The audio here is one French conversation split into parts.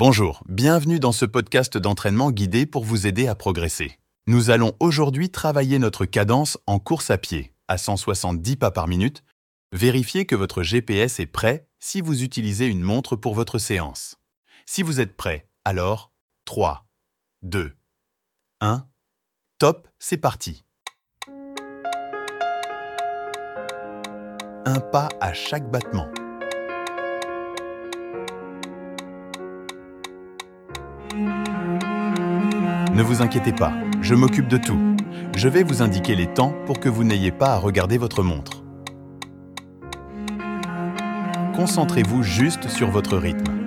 Bonjour, bienvenue dans ce podcast d'entraînement guidé pour vous aider à progresser. Nous allons aujourd'hui travailler notre cadence en course à pied à 170 pas par minute. Vérifiez que votre GPS est prêt si vous utilisez une montre pour votre séance. Si vous êtes prêt, alors 3, 2, 1, top, c'est parti. Un pas à chaque battement. Ne vous inquiétez pas, je m'occupe de tout. Je vais vous indiquer les temps pour que vous n'ayez pas à regarder votre montre. Concentrez-vous juste sur votre rythme.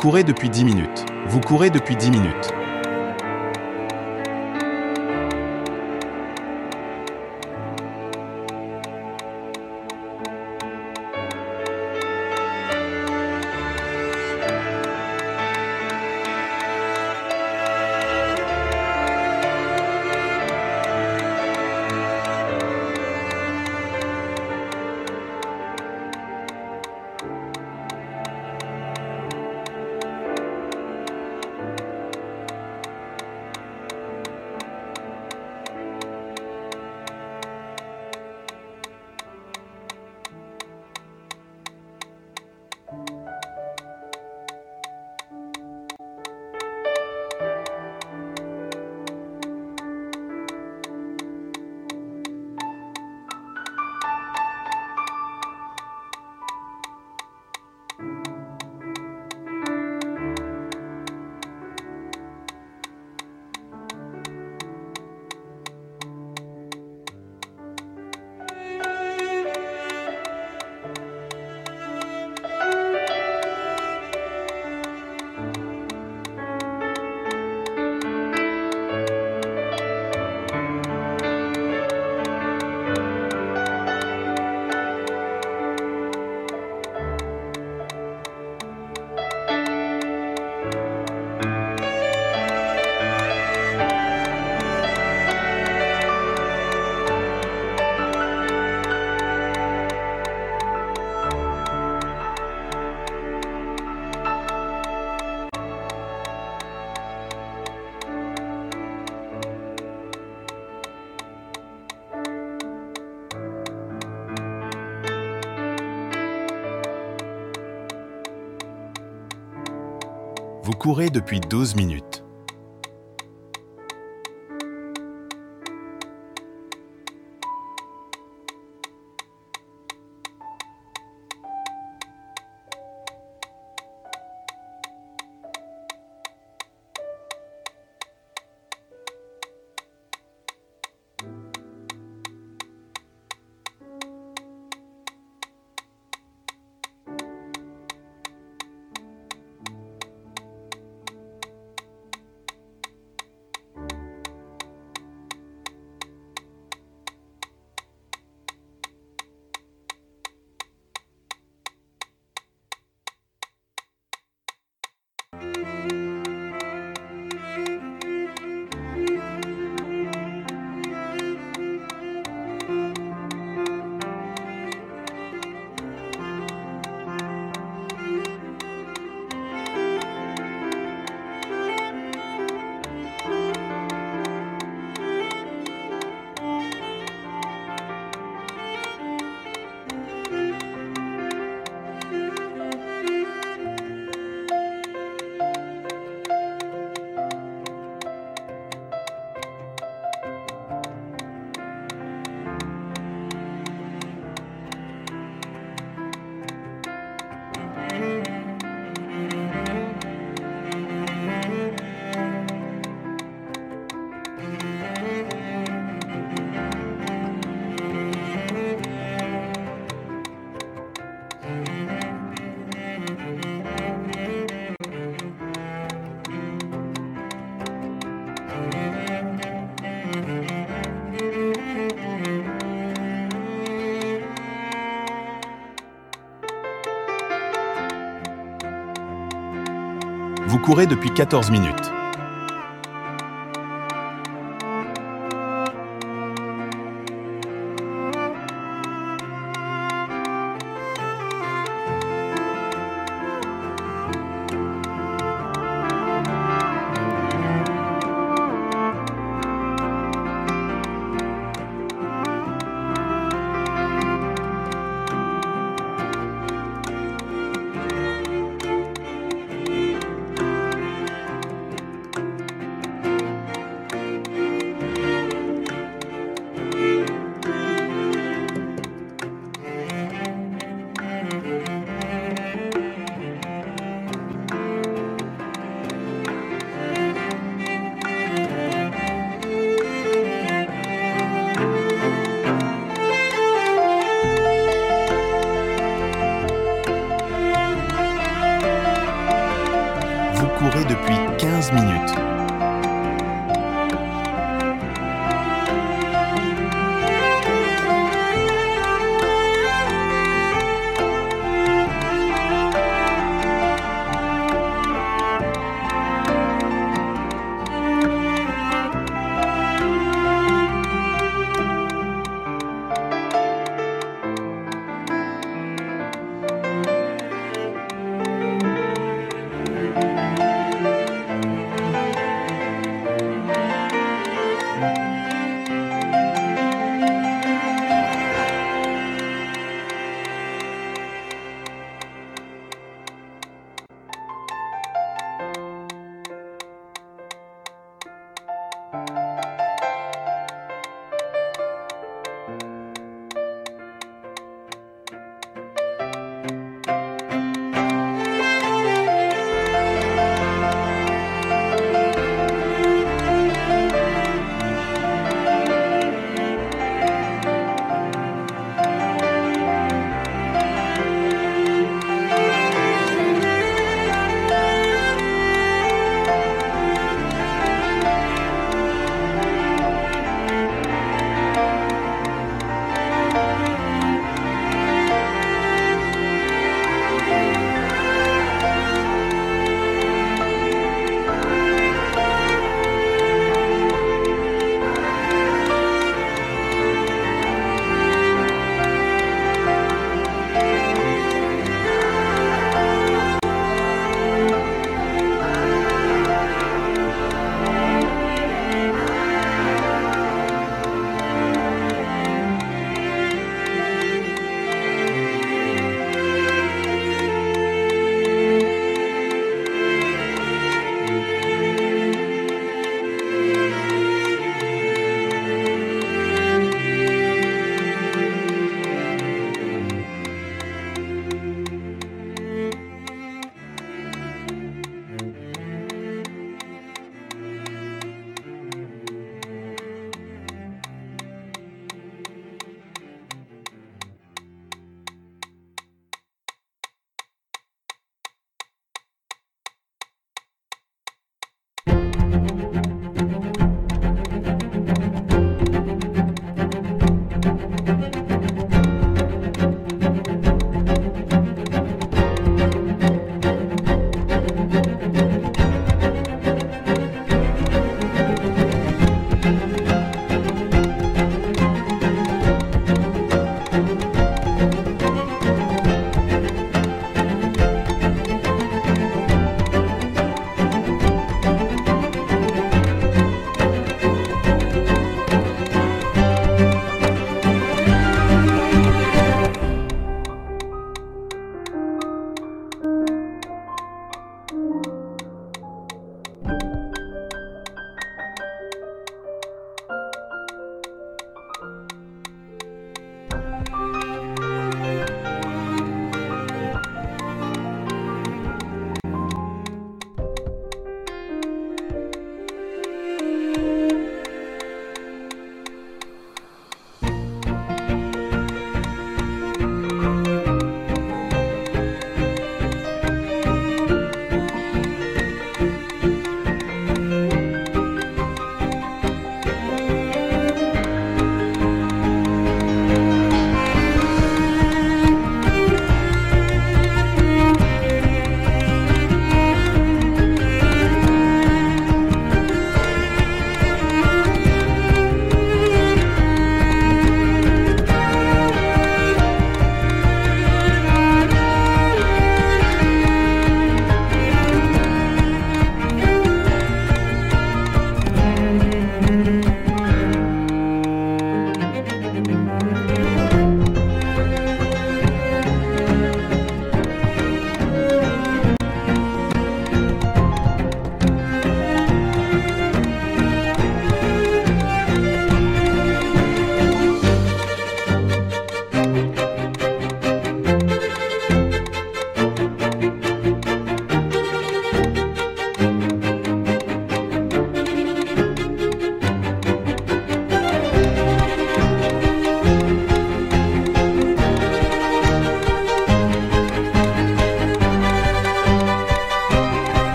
Courez depuis 10 minutes. Vous courez depuis 10 minutes. Depuis 12 minutes. Vous courez depuis 14 minutes.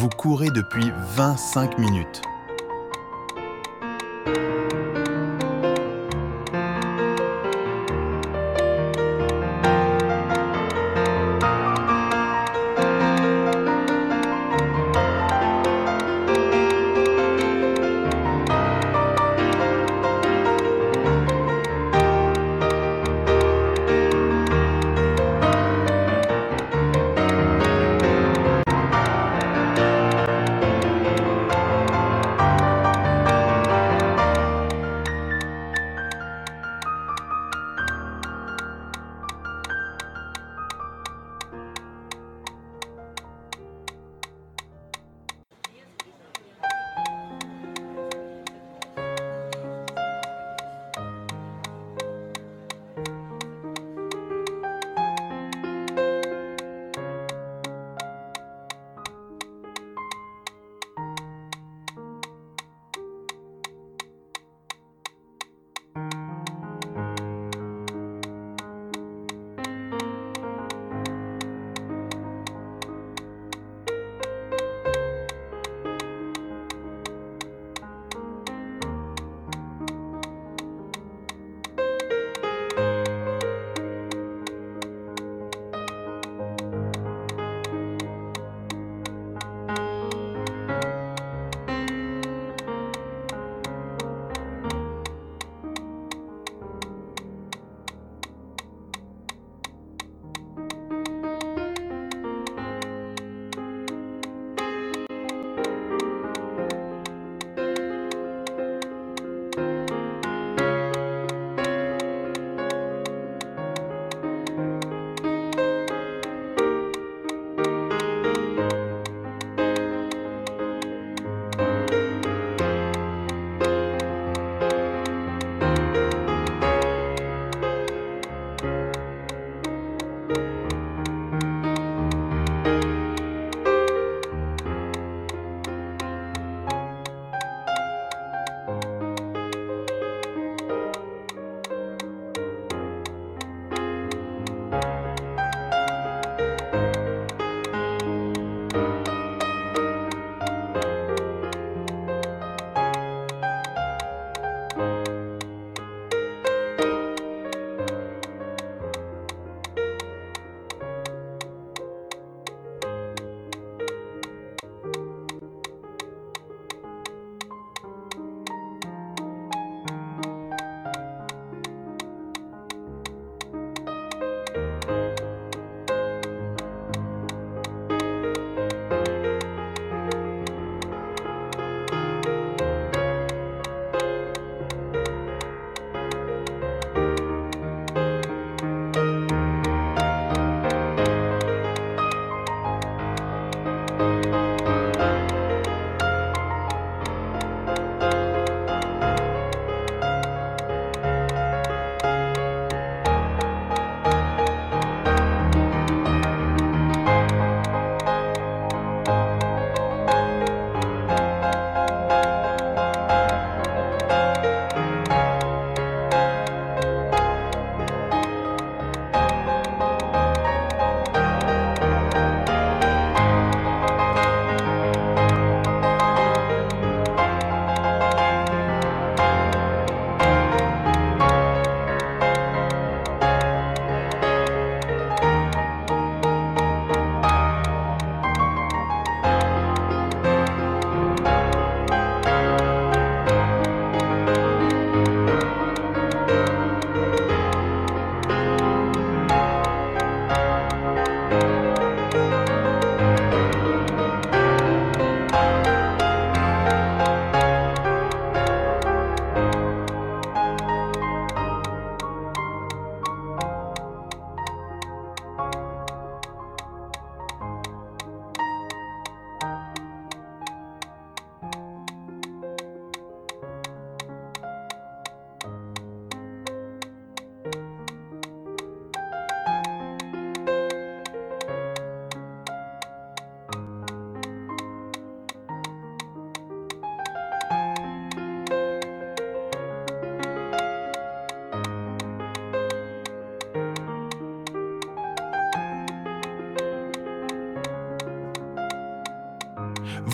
Vous courez depuis 25 minutes.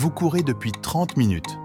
Vous courez depuis 30 minutes.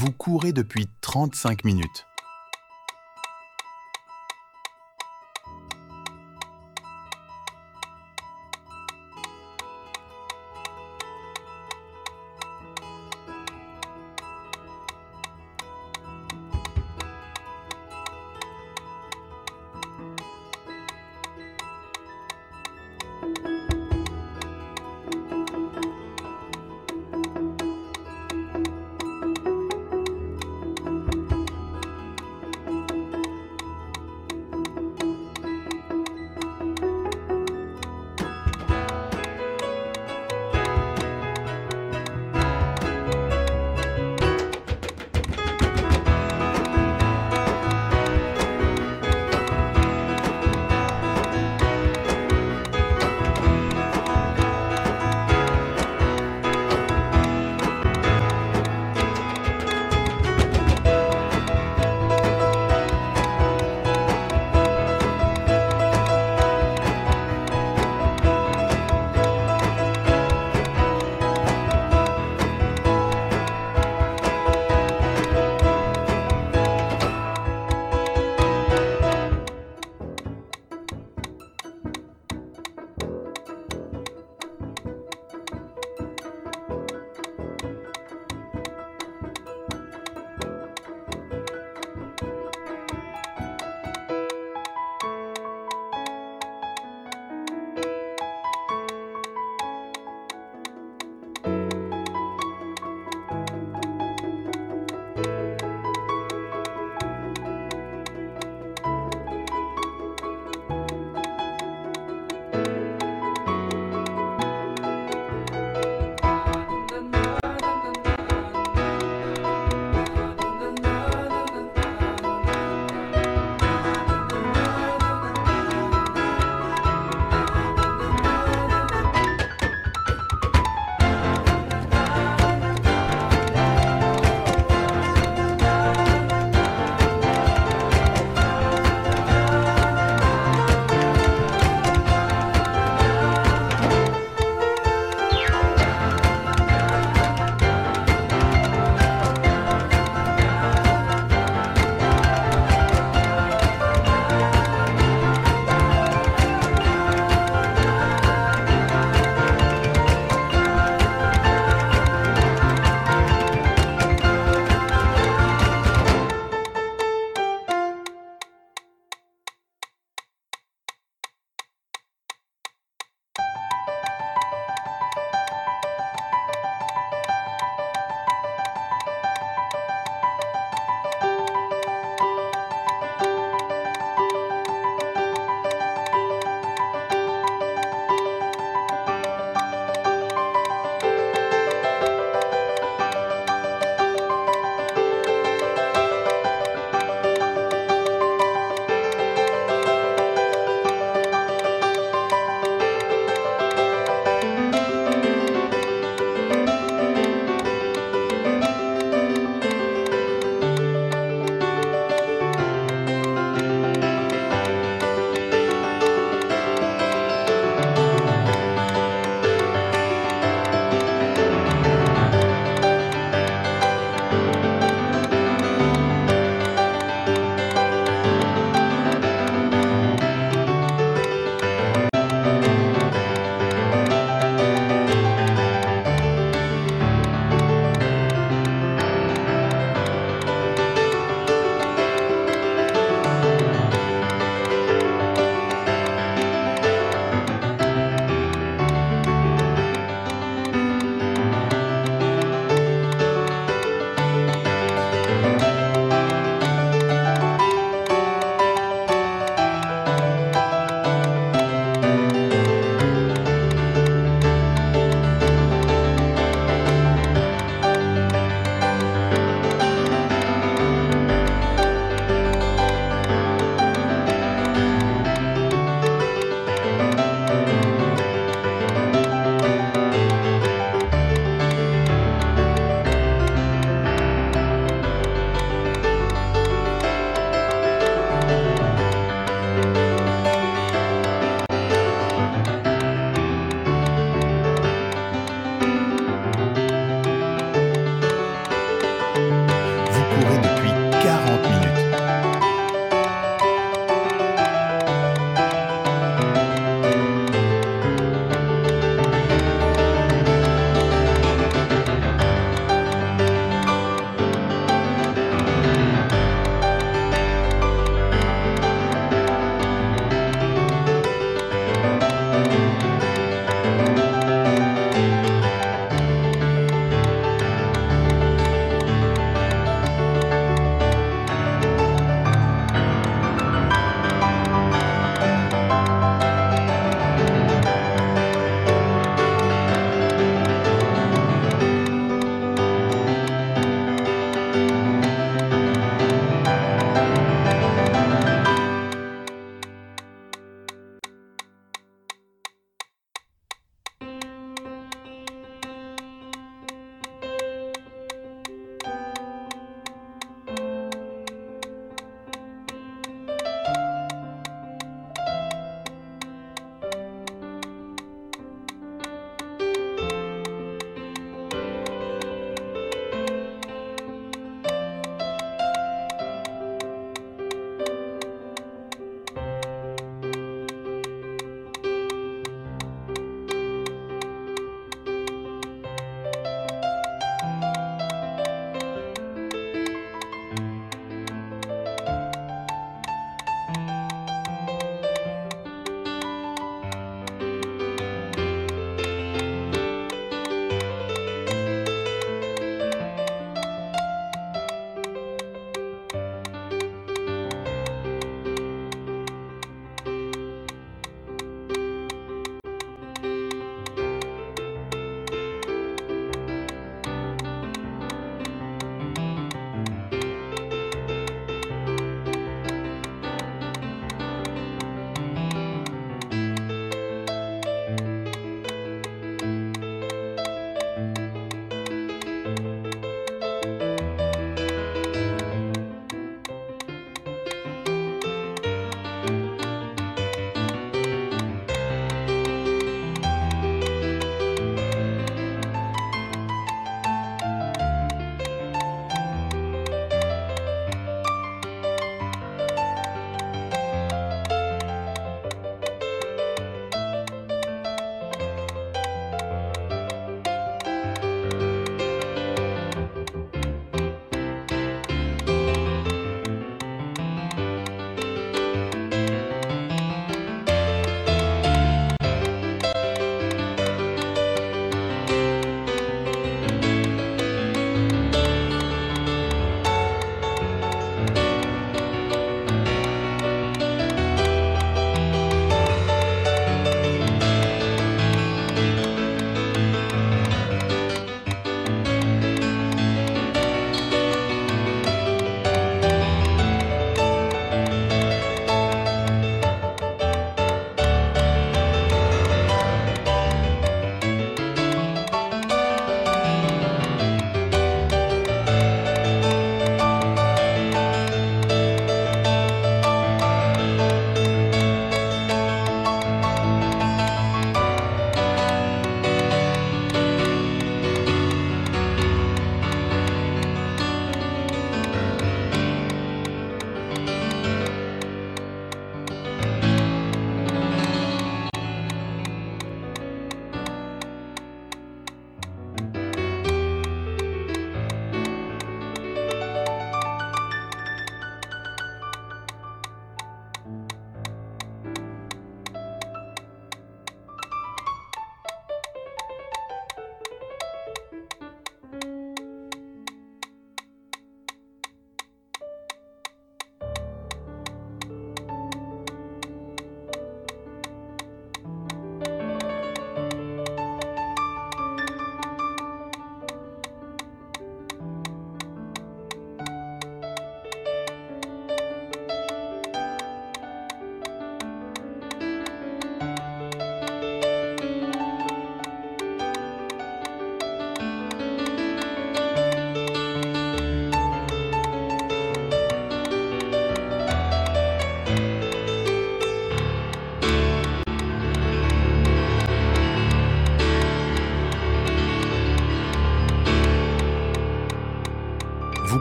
Vous courez depuis 35 minutes.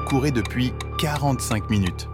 Courez depuis 45 minutes.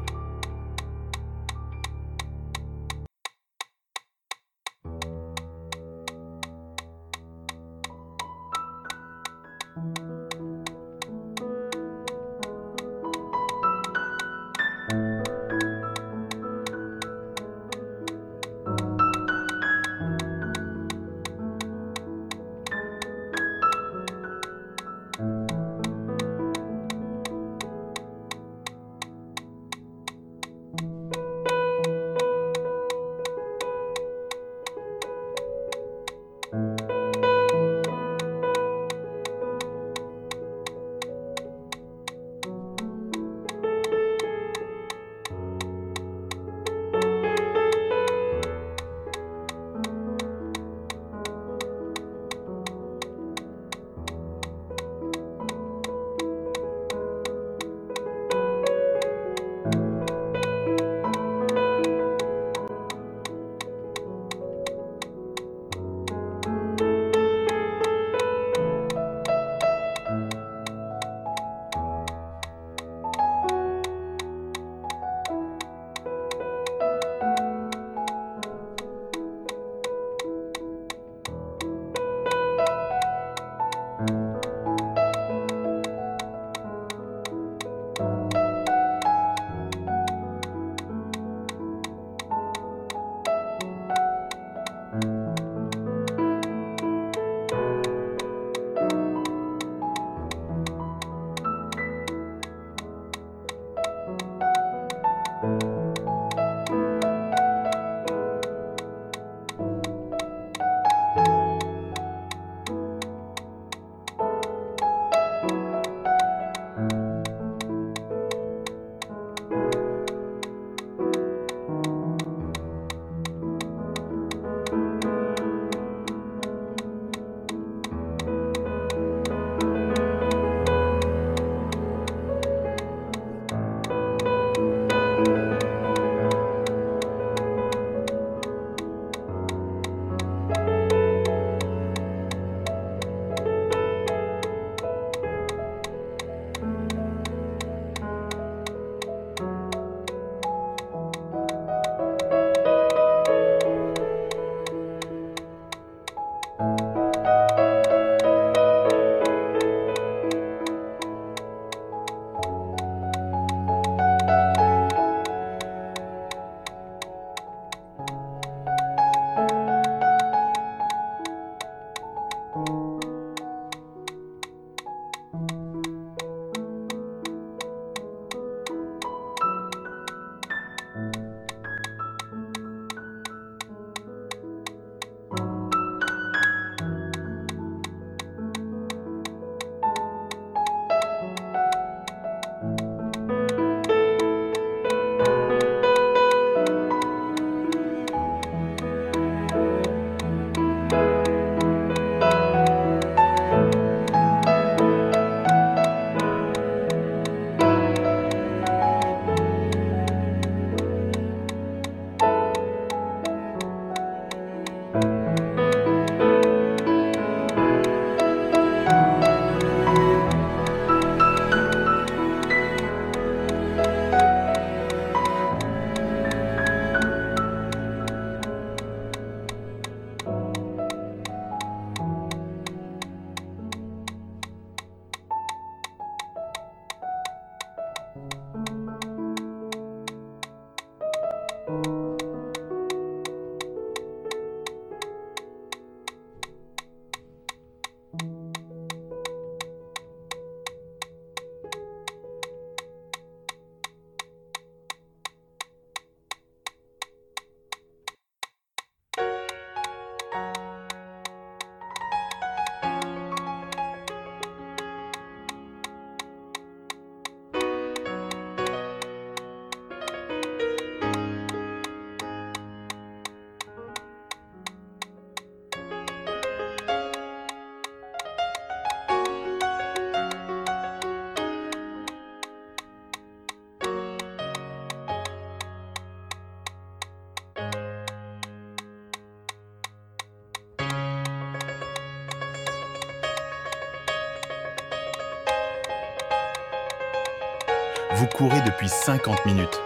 Vous courez depuis 50 minutes.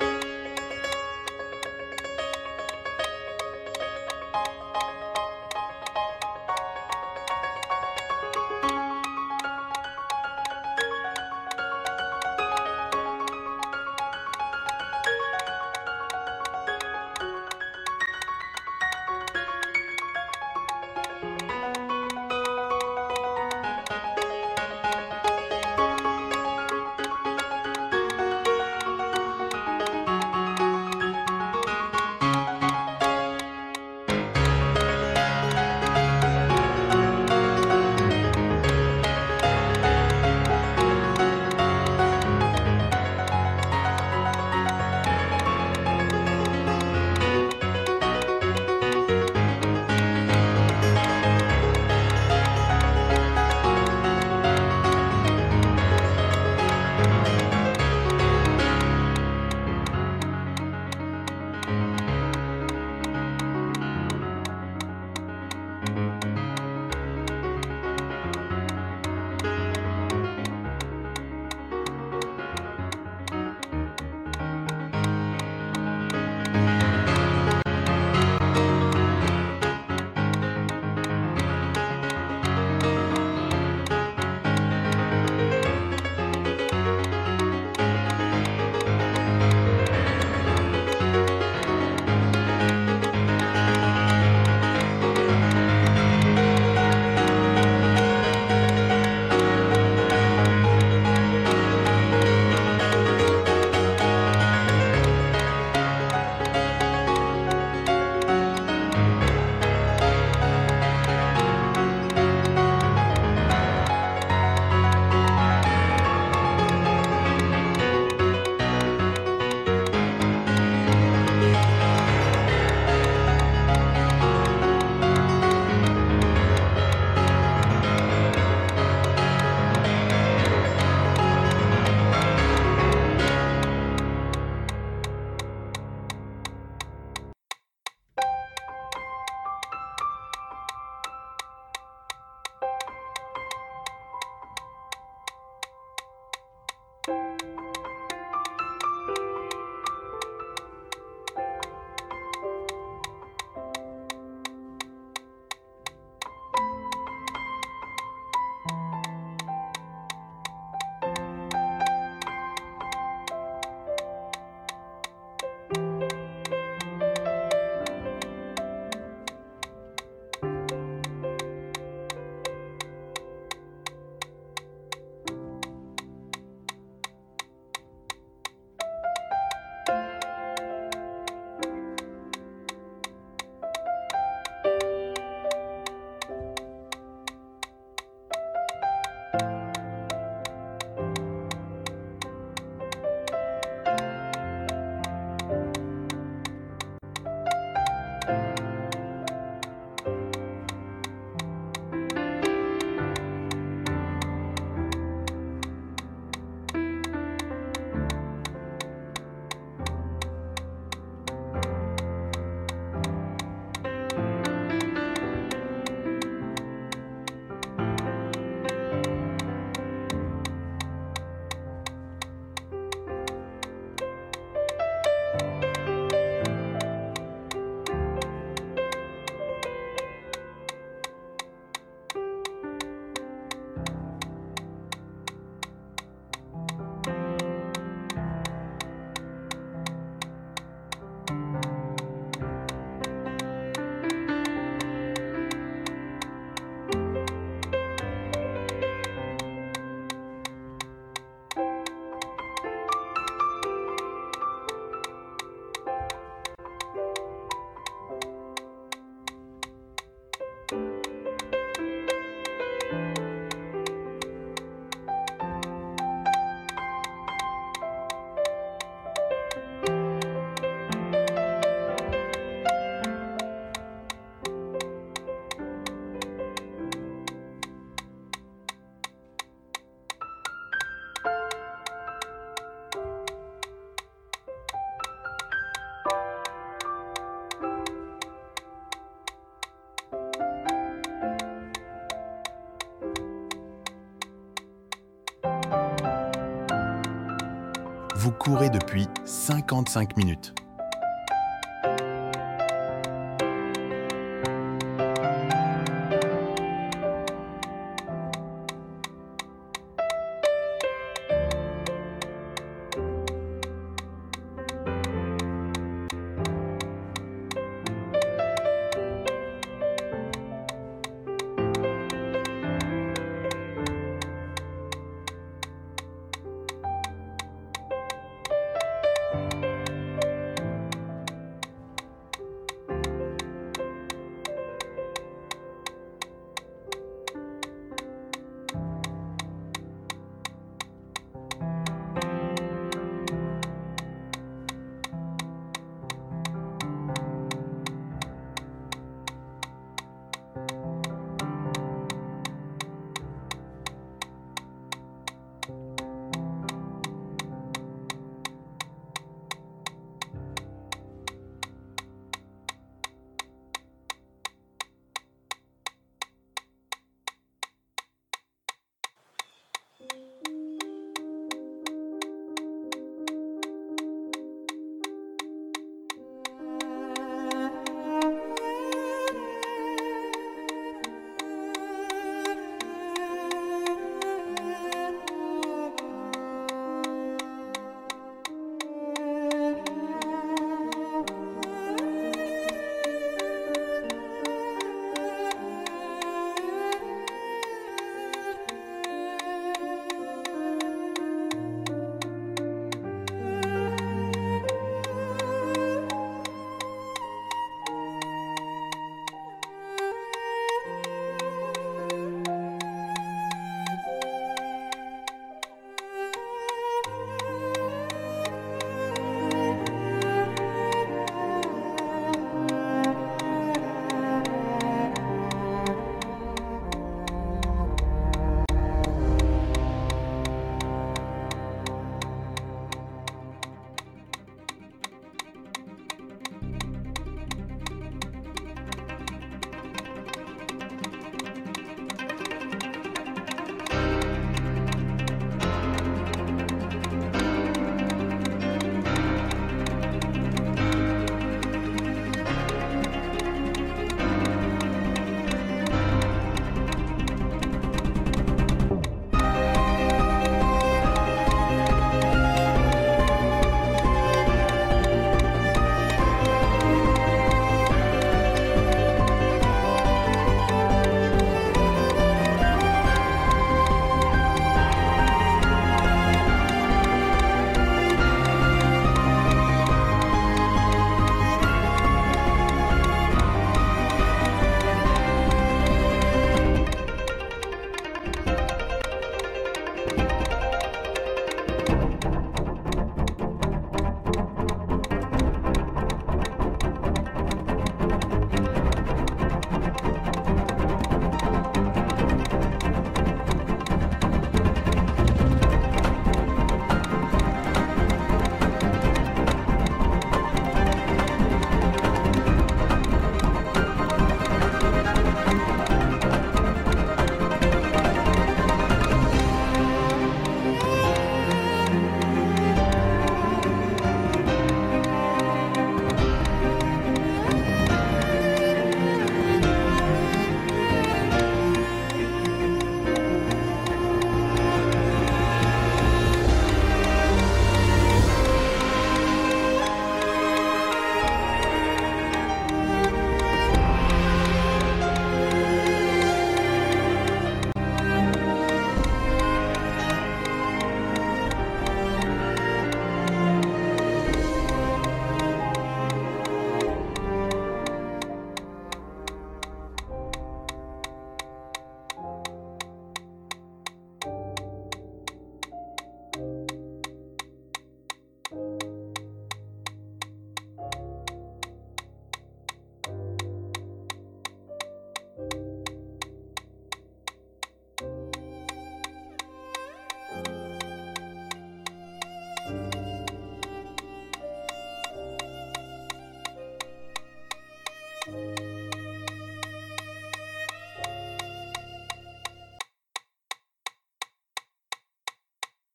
Vous courez depuis 55 minutes.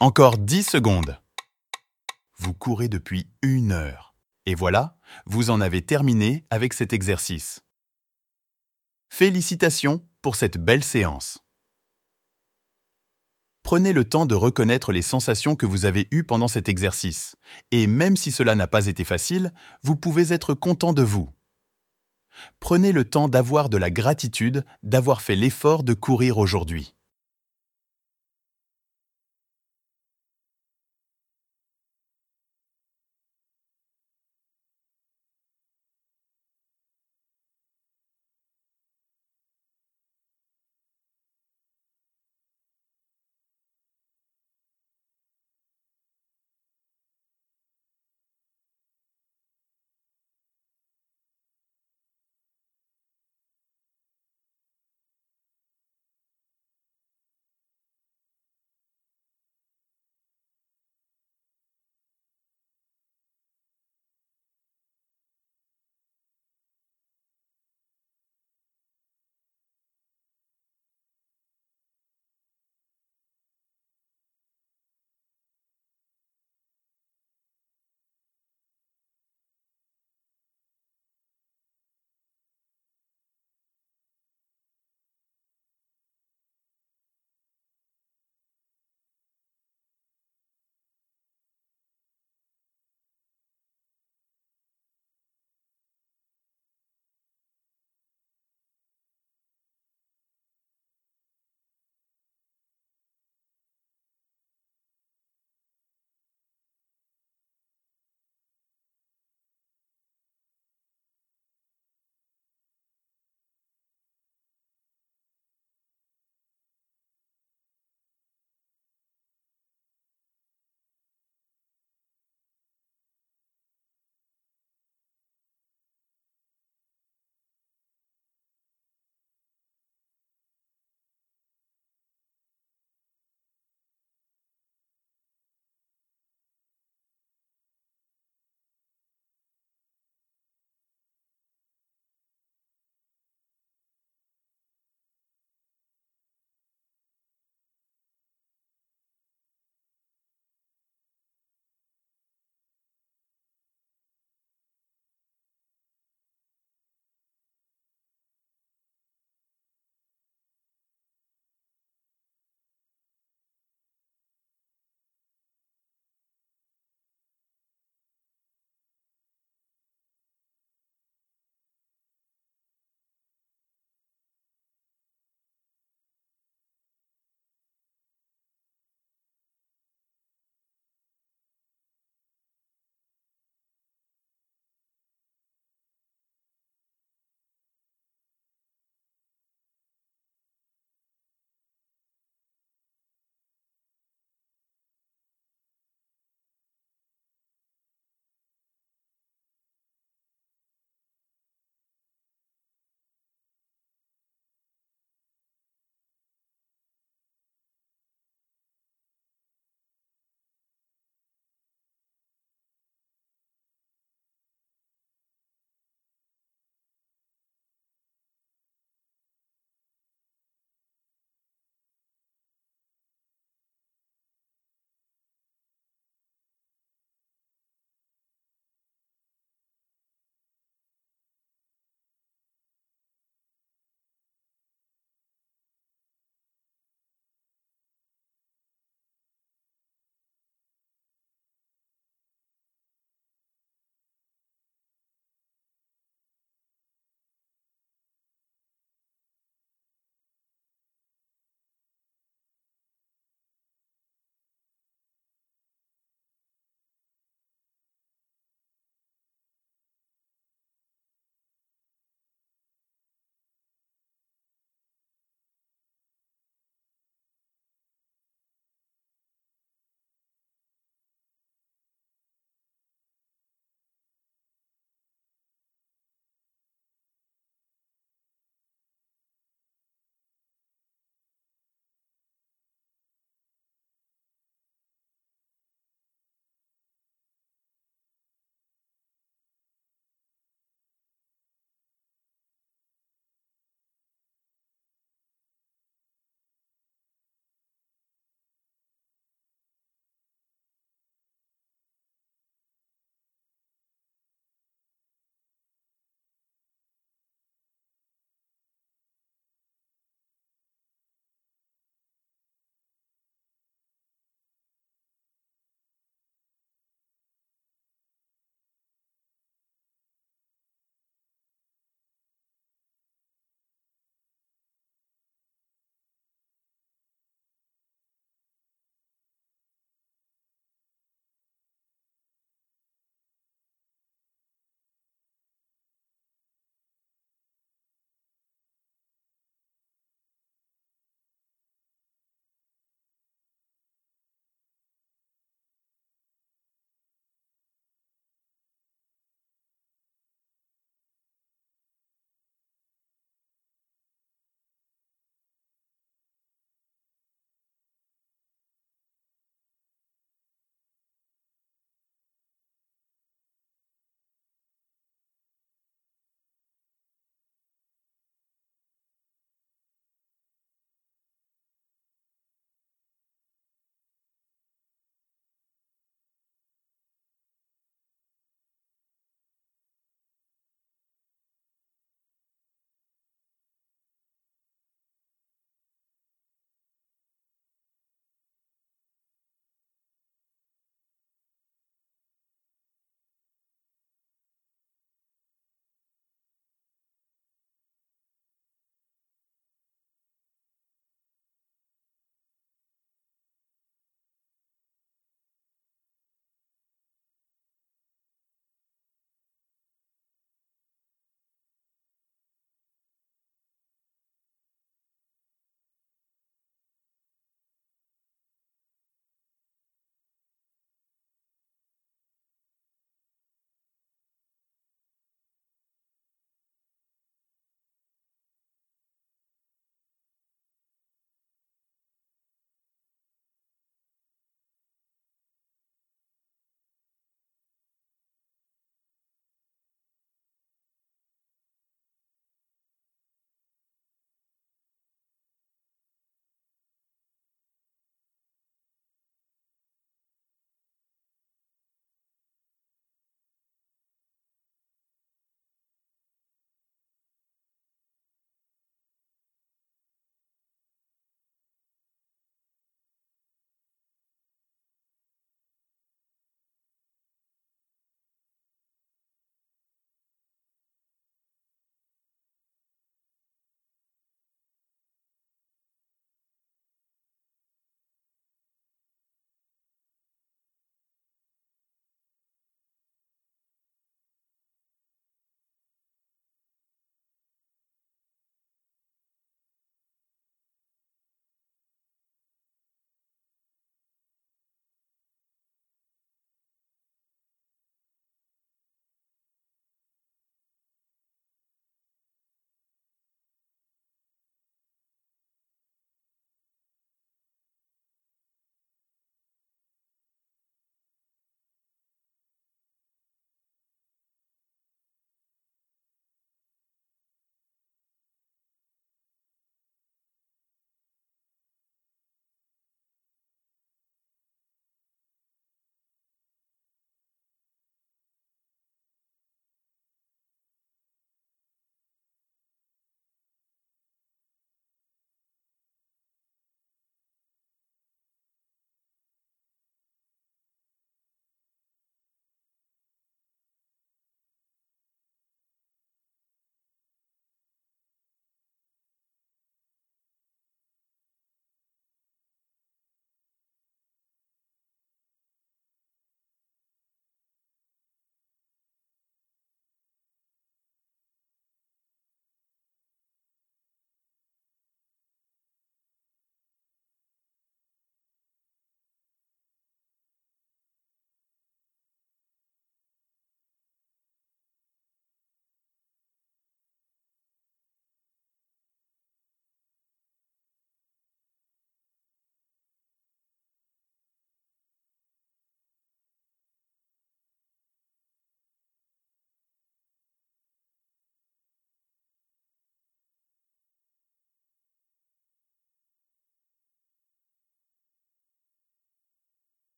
Encore 10 secondes. Vous courez depuis une heure. Et voilà, vous en avez terminé avec cet exercice. Félicitations pour cette belle séance. Prenez le temps de reconnaître les sensations que vous avez eues pendant cet exercice. Et même si cela n'a pas été facile, vous pouvez être content de vous. Prenez le temps d'avoir de la gratitude d'avoir fait l'effort de courir aujourd'hui.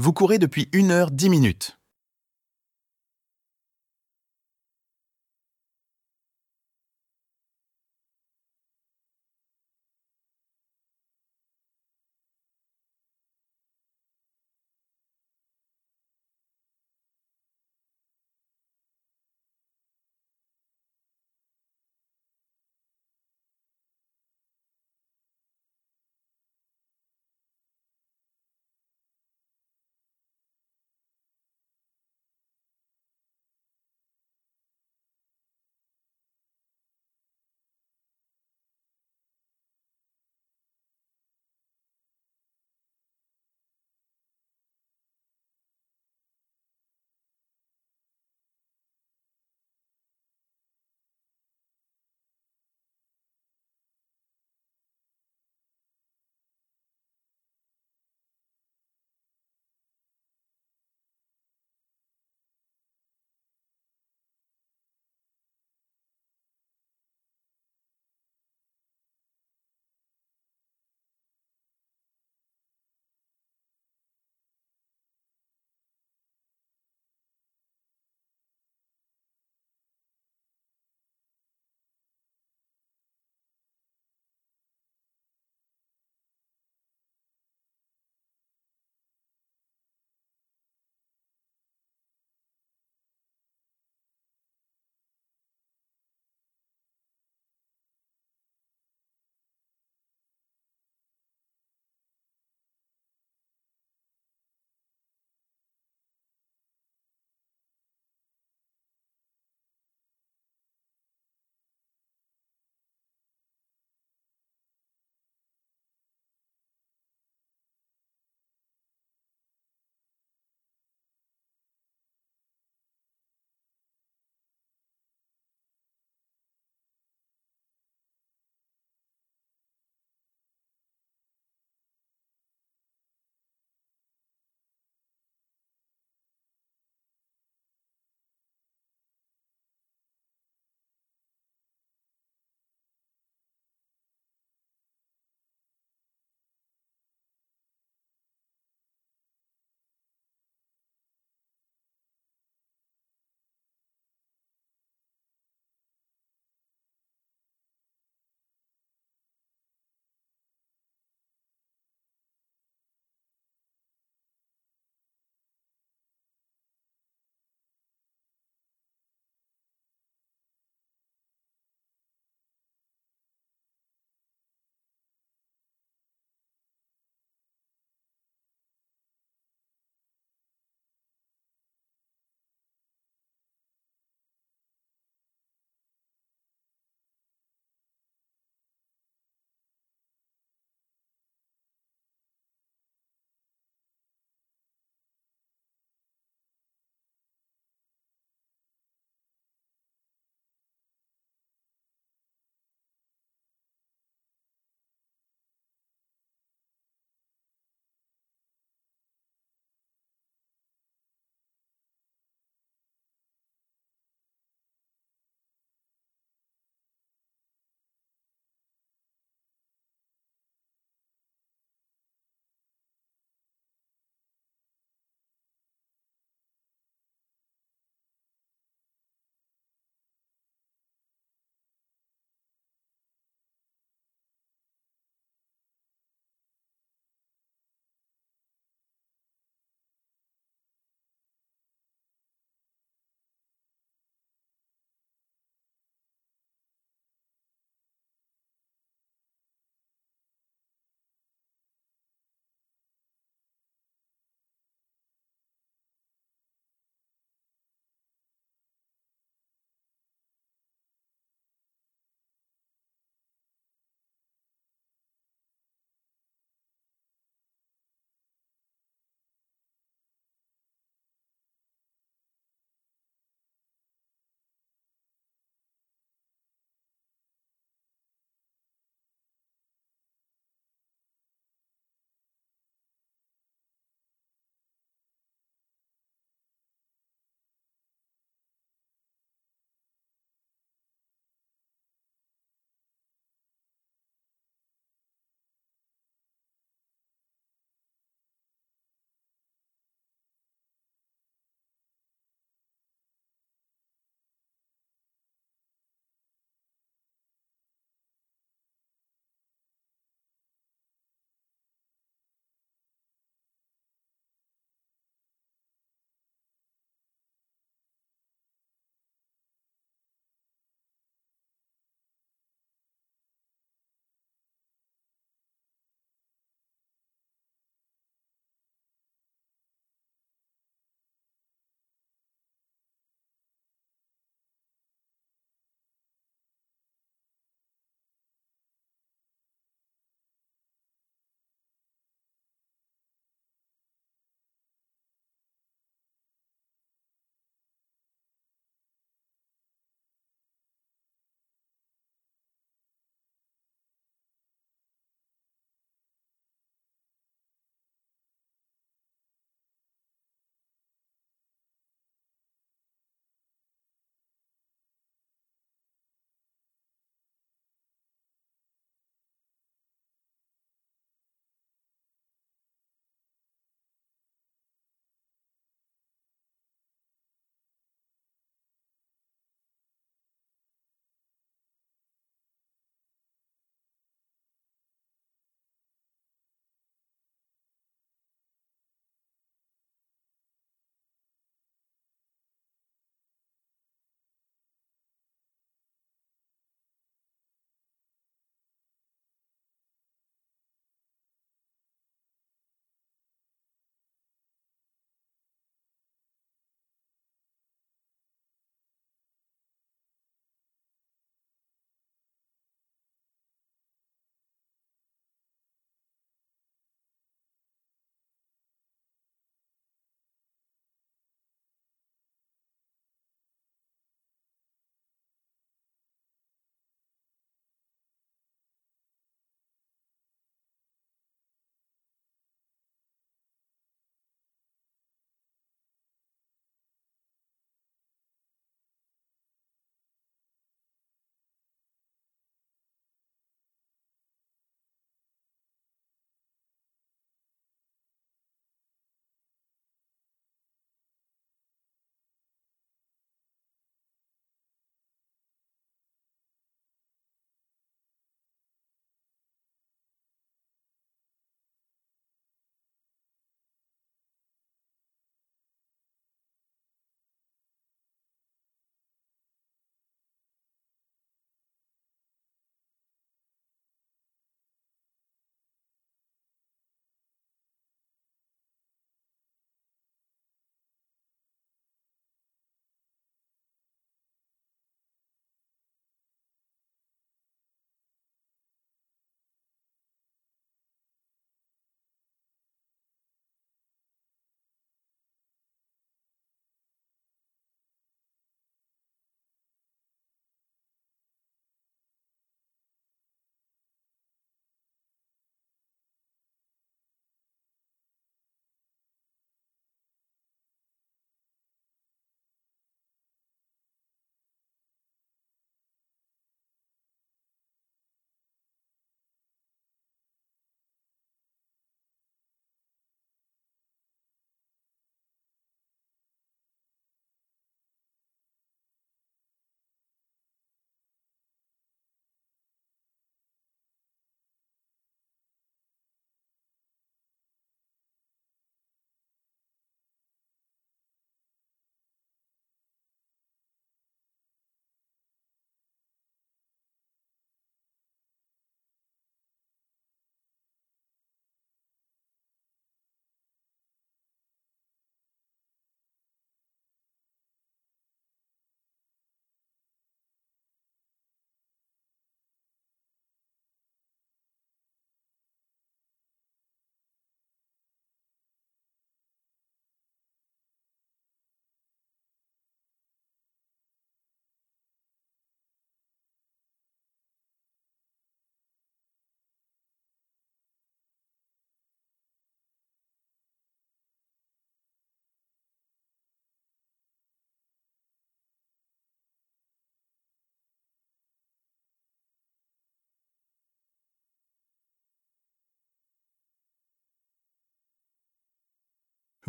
Vous courez depuis une heure dix minutes.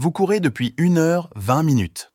Vous courez depuis 1 heure 20 minutes.